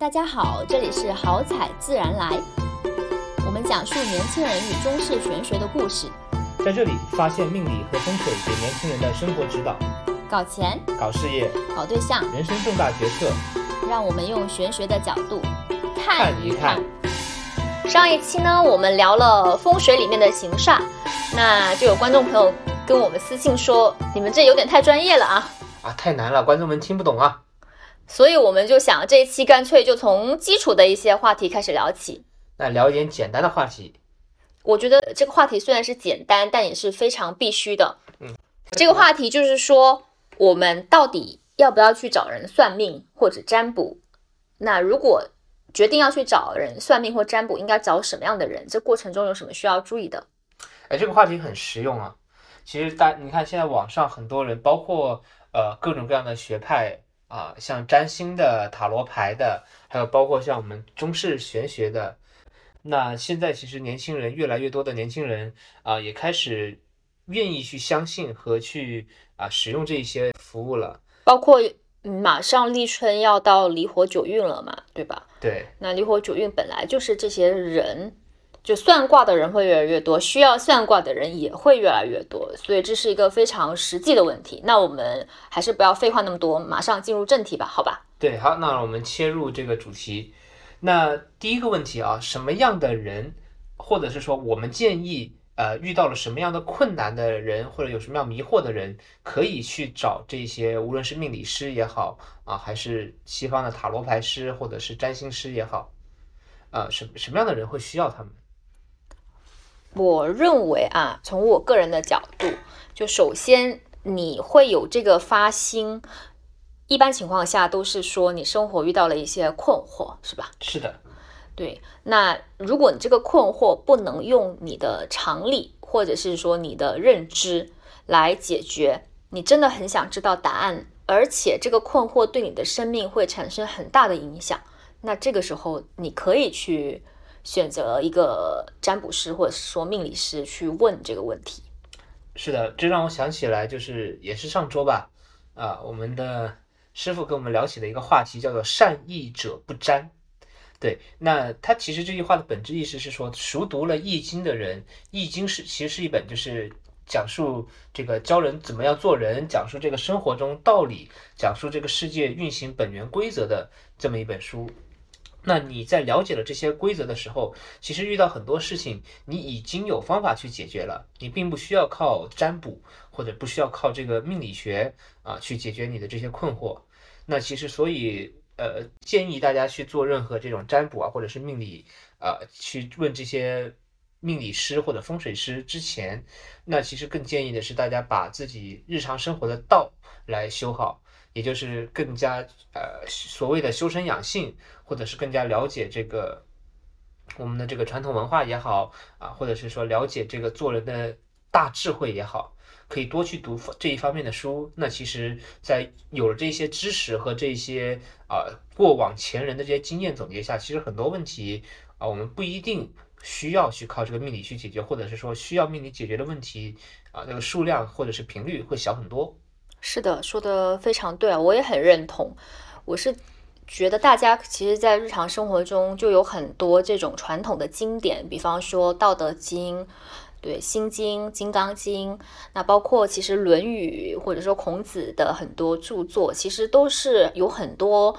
大家好，这里是好彩自然来，我们讲述年轻人与中式玄学的故事，在这里发现命理和风水给年轻人的生活指导，搞钱、搞事业、搞对象，人生重大决策，让我们用玄学的角度。看一看。上一期呢，我们聊了风水里面的行煞，那就有观众朋友跟我们私信说，你们这有点太专业了啊，啊，太难了，观众们听不懂啊。所以我们就想这一期干脆就从基础的一些话题开始聊起。那聊一点简单的话题。我觉得这个话题虽然是简单，但也是非常必须的。嗯，这个话题就是说，我们到底要不要去找人算命或者占卜？那如果决定要去找人算命或占卜，应该找什么样的人？这过程中有什么需要注意的？哎，这个话题很实用啊。其实大你看，现在网上很多人，包括呃各种各样的学派。啊，像占星的、塔罗牌的，还有包括像我们中式玄学的，那现在其实年轻人越来越多的年轻人啊，也开始愿意去相信和去啊使用这些服务了。包括马上立春要到离火九运了嘛，对吧？对。那离火九运本来就是这些人。就算卦的人会越来越多，需要算卦的人也会越来越多，所以这是一个非常实际的问题。那我们还是不要废话那么多，马上进入正题吧，好吧？对，好，那我们切入这个主题。那第一个问题啊，什么样的人，或者是说我们建议，呃，遇到了什么样的困难的人，或者有什么样迷惑的人，可以去找这些，无论是命理师也好啊，还是西方的塔罗牌师或者是占星师也好，啊，什什么样的人会需要他们？我认为啊，从我个人的角度，就首先你会有这个发心，一般情况下都是说你生活遇到了一些困惑，是吧？是的，对。那如果你这个困惑不能用你的常理或者是说你的认知来解决，你真的很想知道答案，而且这个困惑对你的生命会产生很大的影响，那这个时候你可以去。选择一个占卜师或者说命理师去问这个问题。是的，这让我想起来，就是也是上周吧，啊，我们的师傅跟我们聊起的一个话题，叫做“善易者不占”。对，那他其实这句话的本质意思是说，熟读了《易经》的人，《易经》是其实是一本就是讲述这个教人怎么样做人，讲述这个生活中道理，讲述这个世界运行本源规则的这么一本书。那你在了解了这些规则的时候，其实遇到很多事情，你已经有方法去解决了，你并不需要靠占卜，或者不需要靠这个命理学啊去解决你的这些困惑。那其实，所以呃，建议大家去做任何这种占卜啊，或者是命理啊，去问这些命理师或者风水师之前，那其实更建议的是大家把自己日常生活的道来修好。也就是更加呃所谓的修身养性，或者是更加了解这个我们的这个传统文化也好啊，或者是说了解这个做人的大智慧也好，可以多去读这一方面的书。那其实，在有了这些知识和这些啊过往前人的这些经验总结下，其实很多问题啊，我们不一定需要去靠这个命理去解决，或者是说需要命理解决的问题啊，这个数量或者是频率会小很多。是的，说的非常对啊，我也很认同。我是觉得大家其实，在日常生活中就有很多这种传统的经典，比方说《道德经》、对《心经》、《金刚经》，那包括其实《论语》或者说孔子的很多著作，其实都是有很多。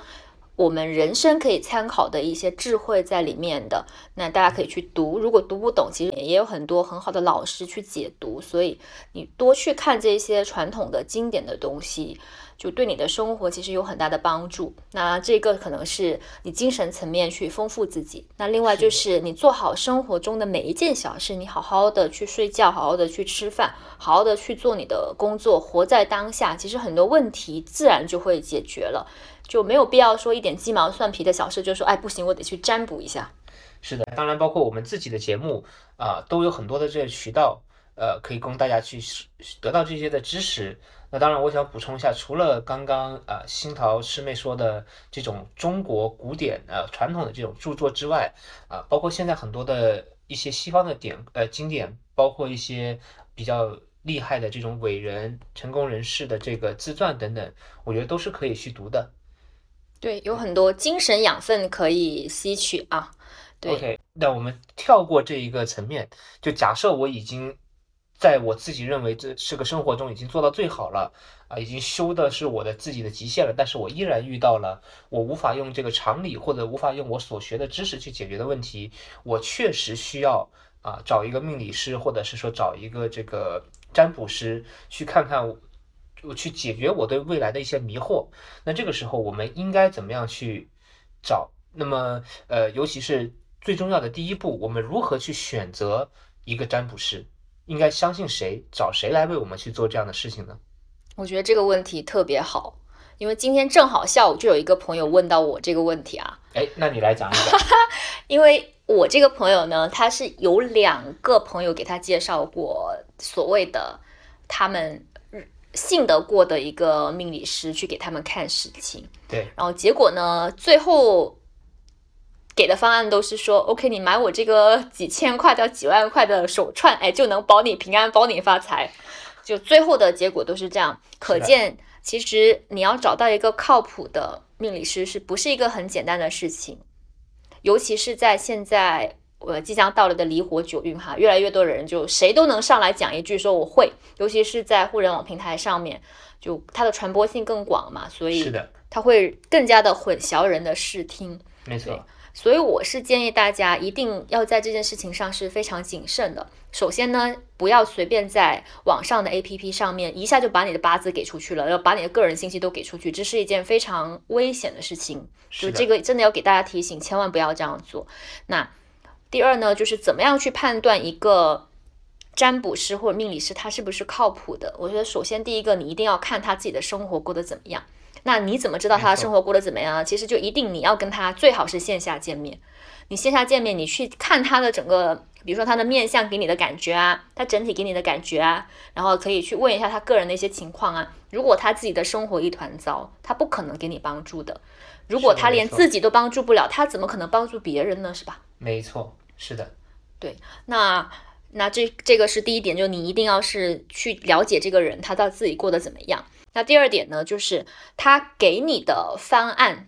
我们人生可以参考的一些智慧在里面的，那大家可以去读。如果读不懂，其实也有很多很好的老师去解读。所以你多去看这些传统的经典的东西，就对你的生活其实有很大的帮助。那这个可能是你精神层面去丰富自己。那另外就是你做好生活中的每一件小事，你好好的去睡觉，好好的去吃饭，好好的去做你的工作，活在当下，其实很多问题自然就会解决了。就没有必要说一点鸡毛蒜皮的小事，就说哎不行，我得去占卜一下。是的，当然包括我们自己的节目啊，都有很多的这个渠道，呃，可以供大家去得到这些的知识。那当然，我想补充一下，除了刚刚啊新桃师妹说的这种中国古典呃传统的这种著作之外，啊，包括现在很多的一些西方的典呃经典，包括一些比较厉害的这种伟人、成功人士的这个自传等等，我觉得都是可以去读的。对，有很多精神养分可以吸取啊。对，OK，那我们跳过这一个层面，就假设我已经在我自己认为这是个生活中已经做到最好了啊，已经修的是我的自己的极限了，但是我依然遇到了我无法用这个常理或者无法用我所学的知识去解决的问题，我确实需要啊找一个命理师，或者是说找一个这个占卜师去看看去解决我对未来的一些迷惑。那这个时候我们应该怎么样去找？那么呃，尤其是。最重要的第一步，我们如何去选择一个占卜师？应该相信谁？找谁来为我们去做这样的事情呢？我觉得这个问题特别好，因为今天正好下午就有一个朋友问到我这个问题啊。哎，那你来讲一讲。因为我这个朋友呢，他是有两个朋友给他介绍过所谓的他们信得过的一个命理师去给他们看事情。对。然后结果呢，最后。给的方案都是说，OK，你买我这个几千块到几万块的手串，哎，就能保你平安，保你发财。就最后的结果都是这样，可见其实你要找到一个靠谱的命理师，是不是一个很简单的事情？尤其是在现在我即将到来的离火九运哈，越来越多的人就谁都能上来讲一句说我会，尤其是在互联网平台上面，就它的传播性更广嘛，所以是的，它会更加的混淆人的视听。没错。所以我是建议大家一定要在这件事情上是非常谨慎的。首先呢，不要随便在网上的 APP 上面一下就把你的八字给出去了，要把你的个人信息都给出去，这是一件非常危险的事情。就这个真的要给大家提醒，千万不要这样做。那第二呢，就是怎么样去判断一个占卜师或者命理师他是不是靠谱的？我觉得首先第一个，你一定要看他自己的生活过得怎么样。那你怎么知道他的生活过得怎么样啊？其实就一定你要跟他最好是线下见面。你线下见面，你去看他的整个，比如说他的面相给你的感觉啊，他整体给你的感觉啊，然后可以去问一下他个人的一些情况啊。如果他自己的生活一团糟，他不可能给你帮助的。如果他连自己都帮助不了，他怎么可能帮助别人呢？是吧？没错，是的。对，那那这这个是第一点，就你一定要是去了解这个人，他到自己过得怎么样。那第二点呢，就是他给你的方案，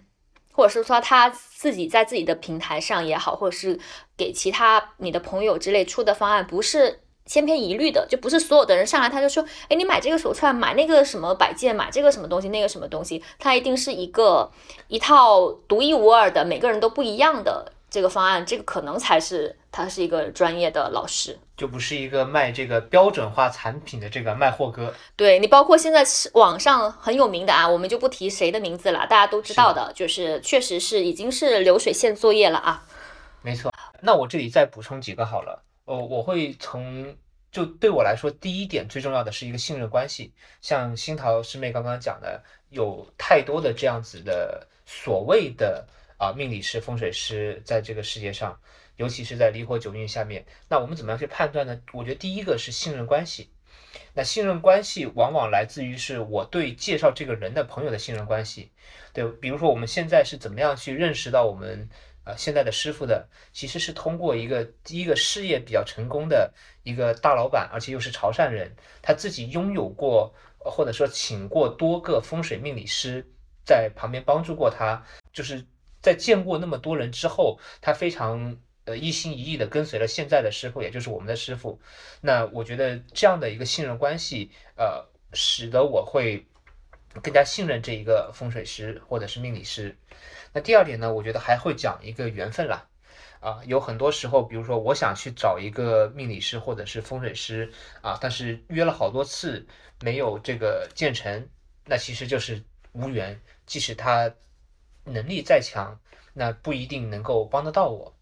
或者是说他自己在自己的平台上也好，或者是给其他你的朋友之类出的方案，不是千篇一律的，就不是所有的人上来他就说，哎，你买这个手串，买那个什么摆件，买这个什么东西，那个什么东西，它一定是一个一套独一无二的，每个人都不一样的。这个方案，这个可能才是他是一个专业的老师，就不是一个卖这个标准化产品的这个卖货哥。对你，包括现在是网上很有名的啊，我们就不提谁的名字了，大家都知道的，就是确实是已经是流水线作业了啊。没错，那我这里再补充几个好了。哦，我会从就对我来说，第一点最重要的是一个信任关系。像新桃师妹刚刚讲的，有太多的这样子的所谓的。啊，命理师、风水师在这个世界上，尤其是在离火九运下面，那我们怎么样去判断呢？我觉得第一个是信任关系。那信任关系往往来自于是我对介绍这个人的朋友的信任关系。对，比如说我们现在是怎么样去认识到我们呃现在的师傅的？其实是通过一个第一个事业比较成功的一个大老板，而且又是潮汕人，他自己拥有过或者说请过多个风水命理师在旁边帮助过他，就是。在见过那么多人之后，他非常呃一心一意的跟随了现在的师傅，也就是我们的师傅。那我觉得这样的一个信任关系，呃，使得我会更加信任这一个风水师或者是命理师。那第二点呢，我觉得还会讲一个缘分啦。啊，有很多时候，比如说我想去找一个命理师或者是风水师啊，但是约了好多次没有这个建成，那其实就是无缘，即使他。能力再强，那不一定能够帮得到我。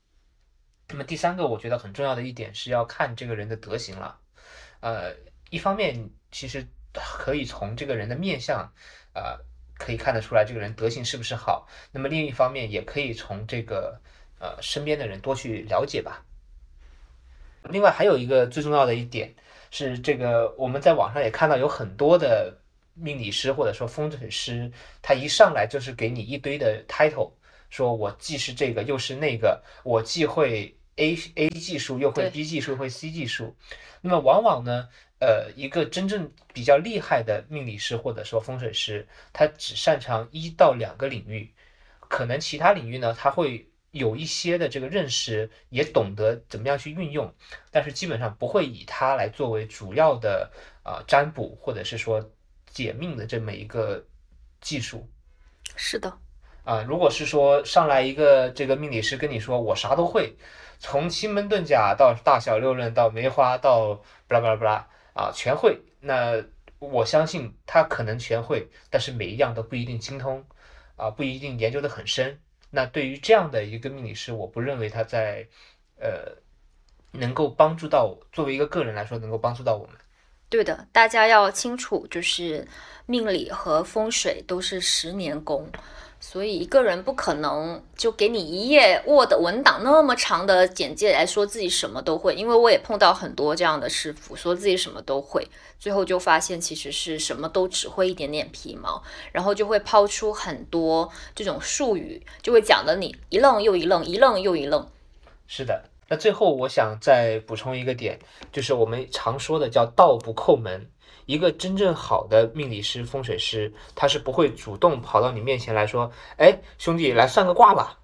那么第三个，我觉得很重要的一点是要看这个人的德行了。呃，一方面其实可以从这个人的面相，呃，可以看得出来这个人德行是不是好。那么另一方面，也可以从这个呃身边的人多去了解吧。另外还有一个最重要的一点是，这个我们在网上也看到有很多的。命理师或者说风水师，他一上来就是给你一堆的 title，说我既是这个又是那个，我既会 A A 技术又会 B 技术会 C 技术。那么往往呢，呃，一个真正比较厉害的命理师或者说风水师，他只擅长一到两个领域，可能其他领域呢，他会有一些的这个认识，也懂得怎么样去运用，但是基本上不会以它来作为主要的啊占卜或者是说解命的这么一个技术。是的，啊，如果是说上来一个这个命理师跟你说我啥都会，从奇门遁甲到大小六壬到梅花到巴拉巴拉巴拉啊全会，那我相信他可能全会，但是每一样都不一定精通。啊，不一定研究的很深。那对于这样的一个命理师，我不认为他在，呃，能够帮助到作为一个个人来说，能够帮助到我们。对的，大家要清楚，就是命理和风水都是十年功。所以一个人不可能就给你一页 Word 文档那么长的简介来说自己什么都会，因为我也碰到很多这样的师傅，说自己什么都会，最后就发现其实是什么都只会一点点皮毛，然后就会抛出很多这种术语，就会讲的你一愣又一愣，一愣又一愣。是的，那最后我想再补充一个点，就是我们常说的叫道不叩门。一个真正好的命理师、风水师，他是不会主动跑到你面前来说：“哎，兄弟，来算个卦吧。”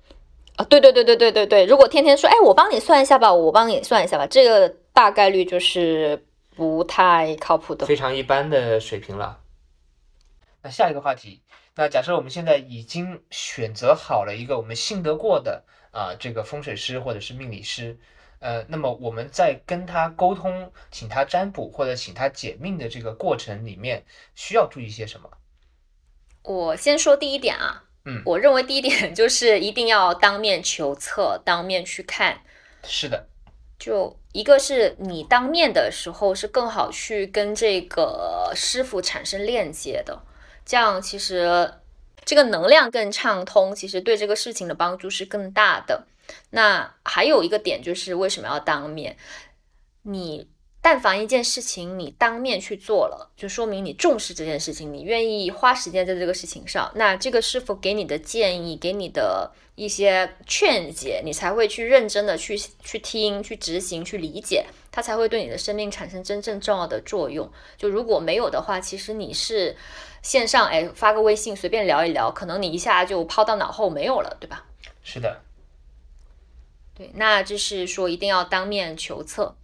啊，对对对对对对对。如果天天说：“哎，我帮你算一下吧，我帮你算一下吧。”这个大概率就是不太靠谱的，非常一般的水平了。那下一个话题，那假设我们现在已经选择好了一个我们信得过的啊，这个风水师或者是命理师。呃，那么我们在跟他沟通，请他占卜或者请他解命的这个过程里面，需要注意些什么？我先说第一点啊，嗯，我认为第一点就是 一定要当面求测，当面去看。是的，就一个是你当面的时候是更好去跟这个师傅产生链接的，这样其实这个能量更畅通，其实对这个事情的帮助是更大的。那还有一个点就是为什么要当面？你但凡一件事情你当面去做了，就说明你重视这件事情，你愿意花时间在这个事情上。那这个师傅给你的建议，给你的一些劝解，你才会去认真的去去听、去执行、去理解，它才会对你的生命产生真正重要的作用。就如果没有的话，其实你是线上哎发个微信随便聊一聊，可能你一下就抛到脑后没有了，对吧？是的。对，那就是说一定要当面求测。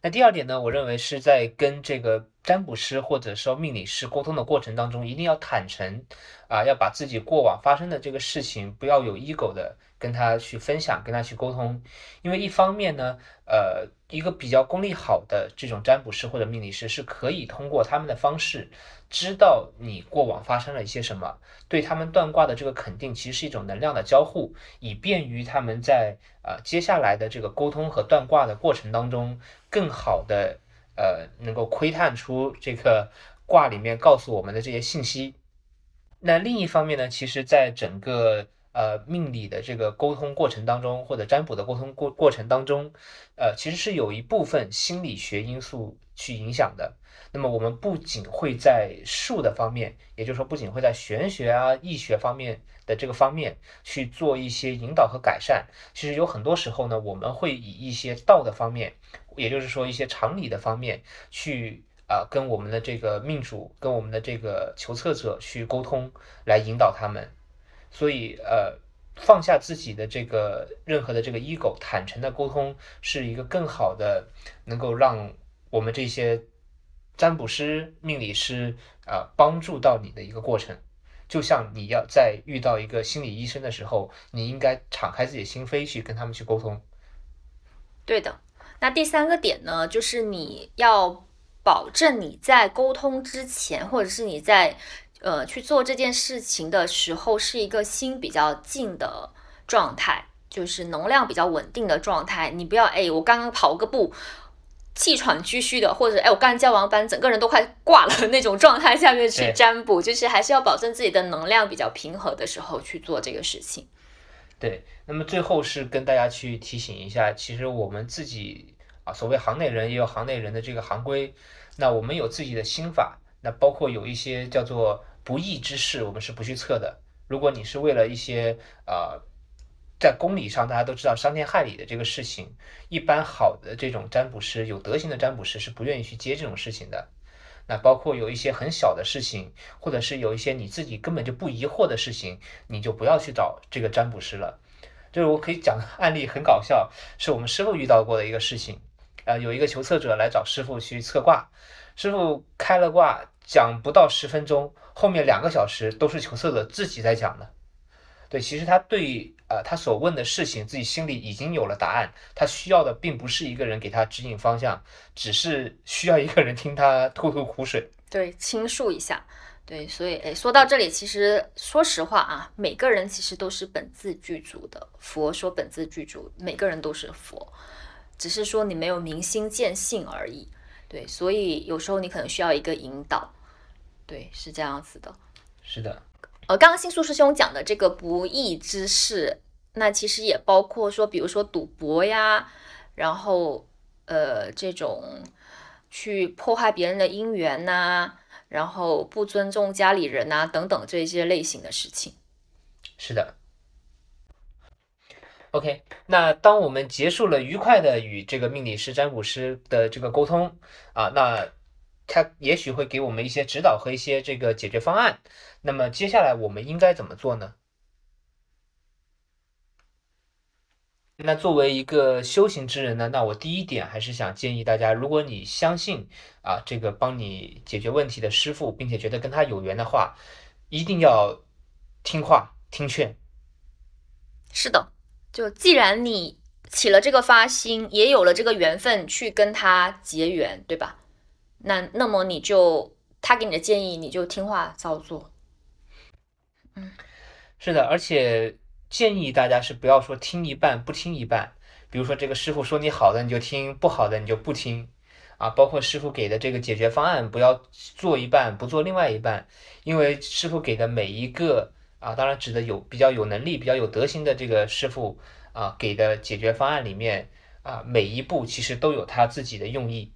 那第二点呢，我认为是在跟这个占卜师或者说命理师沟通的过程当中，一定要坦诚啊，要把自己过往发生的这个事情，不要有 ego 的跟他去分享，跟他去沟通。因为一方面呢，呃，一个比较功力好的这种占卜师或者命理师是可以通过他们的方式。知道你过往发生了一些什么，对他们断卦的这个肯定，其实是一种能量的交互，以便于他们在呃接下来的这个沟通和断卦的过程当中，更好的呃能够窥探出这个卦里面告诉我们的这些信息。那另一方面呢，其实在整个呃命理的这个沟通过程当中，或者占卜的沟通过过程当中，呃其实是有一部分心理学因素去影响的。那么我们不仅会在术的方面，也就是说，不仅会在玄学啊、易学方面的这个方面去做一些引导和改善，其实有很多时候呢，我们会以一些道的方面，也就是说一些常理的方面去啊，跟我们的这个命主、跟我们的这个求测者去沟通，来引导他们。所以，呃，放下自己的这个任何的这个 ego，坦诚的沟通，是一个更好的能够让我们这些。占卜师、命理师啊，帮助到你的一个过程，就像你要在遇到一个心理医生的时候，你应该敞开自己的心扉去跟他们去沟通。对的。那第三个点呢，就是你要保证你在沟通之前，或者是你在呃去做这件事情的时候，是一个心比较静的状态，就是能量比较稳定的状态。你不要哎，我刚刚跑个步。气喘吁吁的，或者哎，我刚交完班，整个人都快挂了那种状态下面去占卜，就是还是要保证自己的能量比较平和的时候去做这个事情。对，那么最后是跟大家去提醒一下，其实我们自己啊，所谓行内人也有行内人的这个行规，那我们有自己的心法，那包括有一些叫做不义之事，我们是不去测的。如果你是为了一些啊。在公理上，大家都知道伤天害理的这个事情，一般好的这种占卜师，有德行的占卜师是不愿意去接这种事情的。那包括有一些很小的事情，或者是有一些你自己根本就不疑惑的事情，你就不要去找这个占卜师了。就是我可以讲案例很搞笑，是我们师傅遇到过的一个事情。呃，有一个求测者来找师傅去测卦，师傅开了卦，讲不到十分钟，后面两个小时都是求测者自己在讲的。对，其实他对呃他所问的事情，自己心里已经有了答案，他需要的并不是一个人给他指引方向，只是需要一个人听他吐吐苦水。对，倾诉一下。对，所以哎，说到这里，其实说实话啊，每个人其实都是本自具足的。佛说本自具足，每个人都是佛。只是说你没有明心见性而已，对，所以有时候你可能需要一个引导，对，是这样子的。是的，呃，刚刚新宿师兄讲的这个不义之事，那其实也包括说，比如说赌博呀，然后呃这种去破坏别人的姻缘呐，然后不尊重家里人呐等等这些类型的事情。是的。OK，那当我们结束了愉快的与这个命理师、占卜师的这个沟通啊，那他也许会给我们一些指导和一些这个解决方案。那么接下来我们应该怎么做呢？那作为一个修行之人呢，那我第一点还是想建议大家，如果你相信啊这个帮你解决问题的师傅，并且觉得跟他有缘的话，一定要听话听劝。是的。就既然你起了这个发心，也有了这个缘分去跟他结缘，对吧？那那么你就他给你的建议，你就听话照做。嗯，是的，而且建议大家是不要说听一半不听一半。比如说这个师傅说你好的你就听，不好的你就不听啊。包括师傅给的这个解决方案，不要做一半不做另外一半，因为师傅给的每一个。啊，当然指的有比较有能力、比较有德行的这个师傅啊，给的解决方案里面啊，每一步其实都有他自己的用意。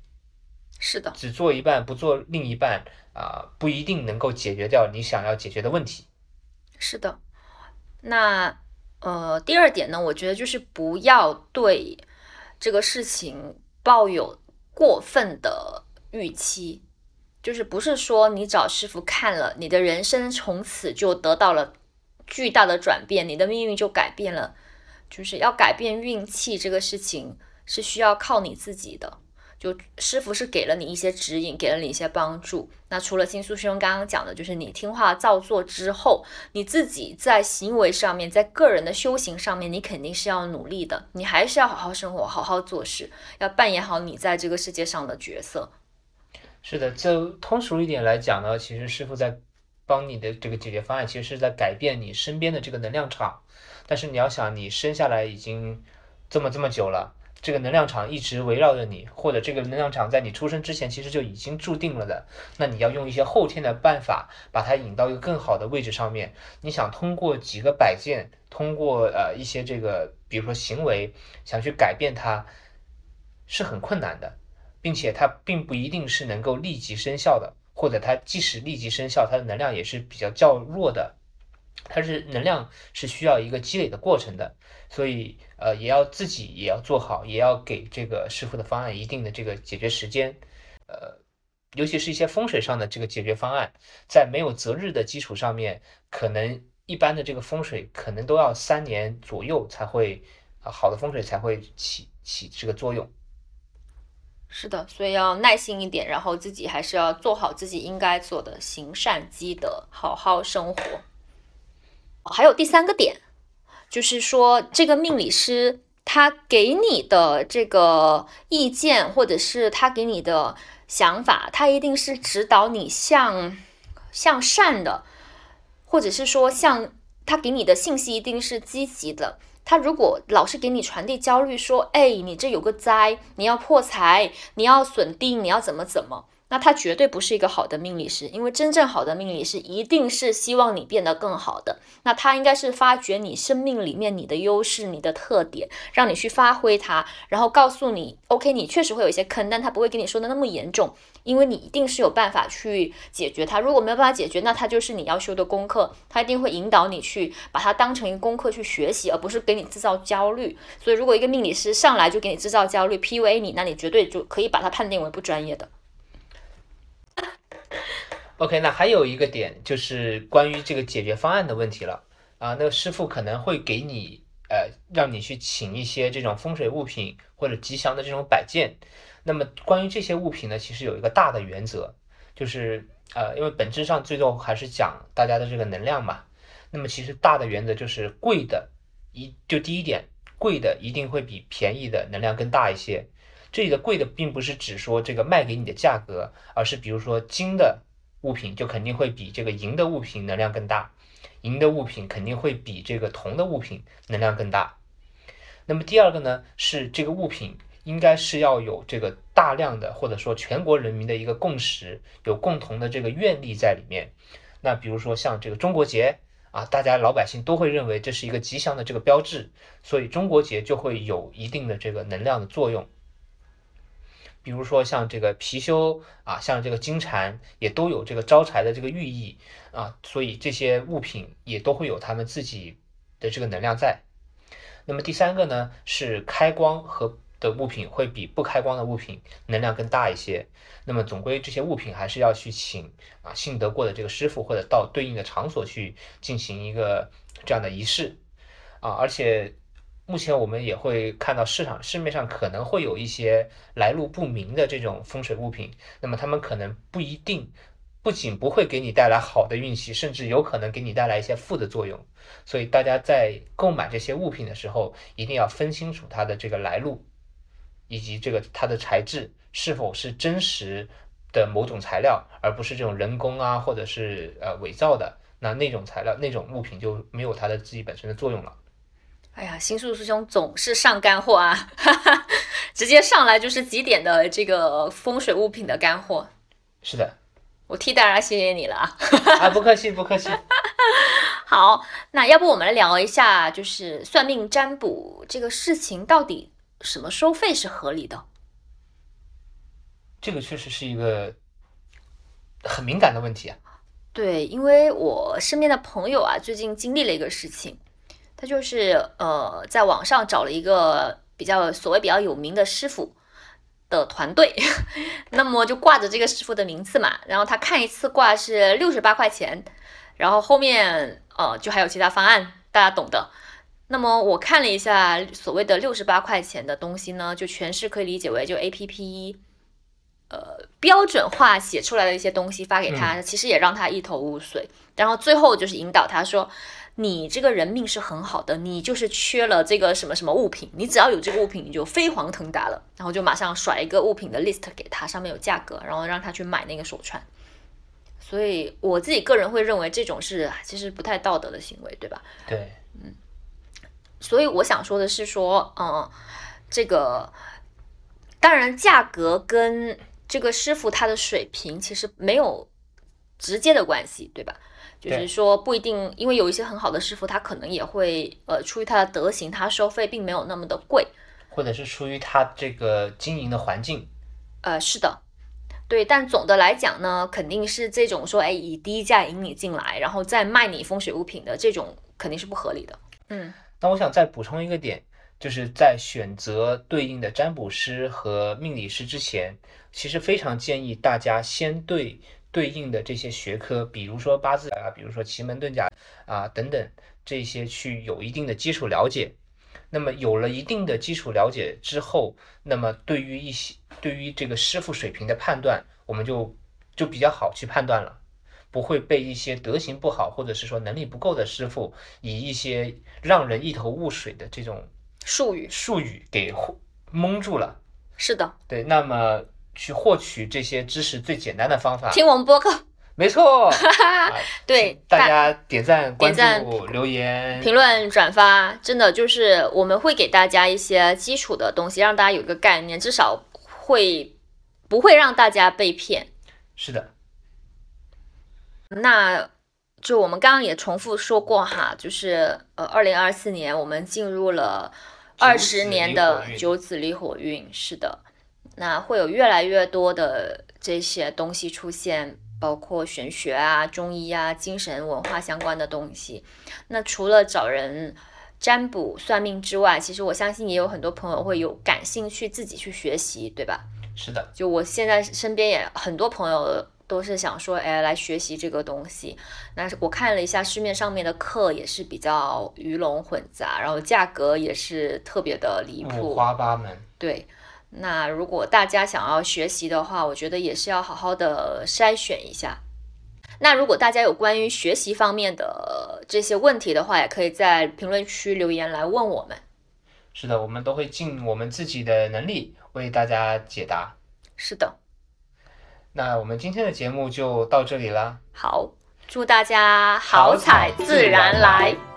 是的，只做一半不做另一半啊，不一定能够解决掉你想要解决的问题。是的，那呃，第二点呢，我觉得就是不要对这个事情抱有过分的预期。就是不是说你找师傅看了，你的人生从此就得到了巨大的转变，你的命运就改变了。就是要改变运气这个事情是需要靠你自己的。就师傅是给了你一些指引，给了你一些帮助。那除了金苏师兄刚刚讲的，就是你听话照做之后，你自己在行为上面，在个人的修行上面，你肯定是要努力的。你还是要好好生活，好好做事，要扮演好你在这个世界上的角色。是的，就通俗一点来讲呢，其实师傅在帮你的这个解决方案，其实是在改变你身边的这个能量场。但是你要想，你生下来已经这么这么久了，这个能量场一直围绕着你，或者这个能量场在你出生之前其实就已经注定了的。那你要用一些后天的办法，把它引到一个更好的位置上面。你想通过几个摆件，通过呃一些这个，比如说行为，想去改变它，是很困难的。并且它并不一定是能够立即生效的，或者它即使立即生效，它的能量也是比较较弱的，它是能量是需要一个积累的过程的，所以呃也要自己也要做好，也要给这个师傅的方案一定的这个解决时间，呃，尤其是一些风水上的这个解决方案，在没有择日的基础上面，可能一般的这个风水可能都要三年左右才会好的风水才会起起这个作用。是的，所以要耐心一点，然后自己还是要做好自己应该做的，行善积德，好好生活。还有第三个点，就是说这个命理师他给你的这个意见，或者是他给你的想法，他一定是指导你向向善的，或者是说向他给你的信息一定是积极的。他如果老是给你传递焦虑，说，哎，你这有个灾，你要破财，你要损丁，你要怎么怎么。那他绝对不是一个好的命理师，因为真正好的命理师一定是希望你变得更好的。那他应该是发掘你生命里面你的优势、你的特点，让你去发挥它，然后告诉你，OK，你确实会有一些坑，但他不会跟你说的那么严重，因为你一定是有办法去解决它。如果没有办法解决，那它就是你要修的功课，他一定会引导你去把它当成一个功课去学习，而不是给你制造焦虑。所以，如果一个命理师上来就给你制造焦虑、PUA 你，那你绝对就可以把它判定为不专业的。OK，那还有一个点就是关于这个解决方案的问题了啊。那个师傅可能会给你呃，让你去请一些这种风水物品或者吉祥的这种摆件。那么关于这些物品呢，其实有一个大的原则，就是呃，因为本质上最终还是讲大家的这个能量嘛。那么其实大的原则就是贵的一就第一点，贵的一定会比便宜的能量更大一些。这里的贵的并不是指说这个卖给你的价格，而是比如说金的。物品就肯定会比这个银的物品能量更大，银的物品肯定会比这个铜的物品能量更大。那么第二个呢，是这个物品应该是要有这个大量的或者说全国人民的一个共识，有共同的这个愿力在里面。那比如说像这个中国结啊，大家老百姓都会认为这是一个吉祥的这个标志，所以中国结就会有一定的这个能量的作用。比如说像这个貔貅啊，像这个金蝉，也都有这个招财的这个寓意啊，所以这些物品也都会有他们自己的这个能量在。那么第三个呢，是开光和的物品会比不开光的物品能量更大一些。那么总归这些物品还是要去请啊信得过的这个师傅，或者到对应的场所去进行一个这样的仪式啊，而且。目前我们也会看到市场市面上可能会有一些来路不明的这种风水物品，那么他们可能不一定，不仅不会给你带来好的运气，甚至有可能给你带来一些负的作用。所以大家在购买这些物品的时候，一定要分清楚它的这个来路，以及这个它的材质是否是真实的某种材料，而不是这种人工啊或者是呃伪造的。那那种材料那种物品就没有它的自己本身的作用了。哎呀，新宿师兄总是上干货啊，哈哈，直接上来就是几点的这个风水物品的干货。是的，我替大家谢谢你了啊！啊，不客气，不客气。好，那要不我们来聊一下，就是算命占卜这个事情到底什么收费是合理的？这个确实是一个很敏感的问题啊。对，因为我身边的朋友啊，最近经历了一个事情。他就是呃，在网上找了一个比较所谓比较有名的师傅的团队，那么就挂着这个师傅的名字嘛。然后他看一次挂是六十八块钱，然后后面呃就还有其他方案，大家懂的。那么我看了一下所谓的六十八块钱的东西呢，就全是可以理解为就 A P P 呃标准化写出来的一些东西发给他，其实也让他一头雾水。然后最后就是引导他说。你这个人命是很好的，你就是缺了这个什么什么物品，你只要有这个物品，你就飞黄腾达了。然后就马上甩一个物品的 list 给他，上面有价格，然后让他去买那个手串。所以我自己个人会认为这种是其实不太道德的行为，对吧？对，嗯。所以我想说的是说，嗯，这个当然价格跟这个师傅他的水平其实没有直接的关系，对吧？就是说不一定，因为有一些很好的师傅，他可能也会呃，出于他的德行，他收费并没有那么的贵，或者是出于他这个经营的环境。呃，是的，对。但总的来讲呢，肯定是这种说，哎，以低价引你进来，然后再卖你风水物品的这种，肯定是不合理的。嗯。那我想再补充一个点，就是在选择对应的占卜师和命理师之前，其实非常建议大家先对。对应的这些学科，比如说八字啊，比如说奇门遁甲啊等等，这些去有一定的基础了解。那么有了一定的基础了解之后，那么对于一些对于这个师傅水平的判断，我们就就比较好去判断了，不会被一些德行不好或者是说能力不够的师傅以一些让人一头雾水的这种术语术语给蒙住了。是的，对，那么。去获取这些知识最简单的方法，听我们播客，没错，对，大家点赞、关注、留言、评论、转发，真的就是我们会给大家一些基础的东西，让大家有一个概念，至少会不会让大家被骗。是的，那就我们刚刚也重复说过哈，就是呃，二零二四年我们进入了二十年的九紫离火运，是的。那会有越来越多的这些东西出现，包括玄学啊、中医啊、精神文化相关的东西。那除了找人占卜算命之外，其实我相信也有很多朋友会有感兴趣自己去学习，对吧？是的。就我现在身边也很多朋友都是想说，哎，来学习这个东西。那我看了一下市面上面的课，也是比较鱼龙混杂，然后价格也是特别的离谱，五花八门。对，那如果大家想要学习的话，我觉得也是要好好的筛选一下。那如果大家有关于学习方面的这些问题的话，也可以在评论区留言来问我们。是的，我们都会尽我们自己的能力为大家解答。是的。那我们今天的节目就到这里了。好，祝大家好彩自然来。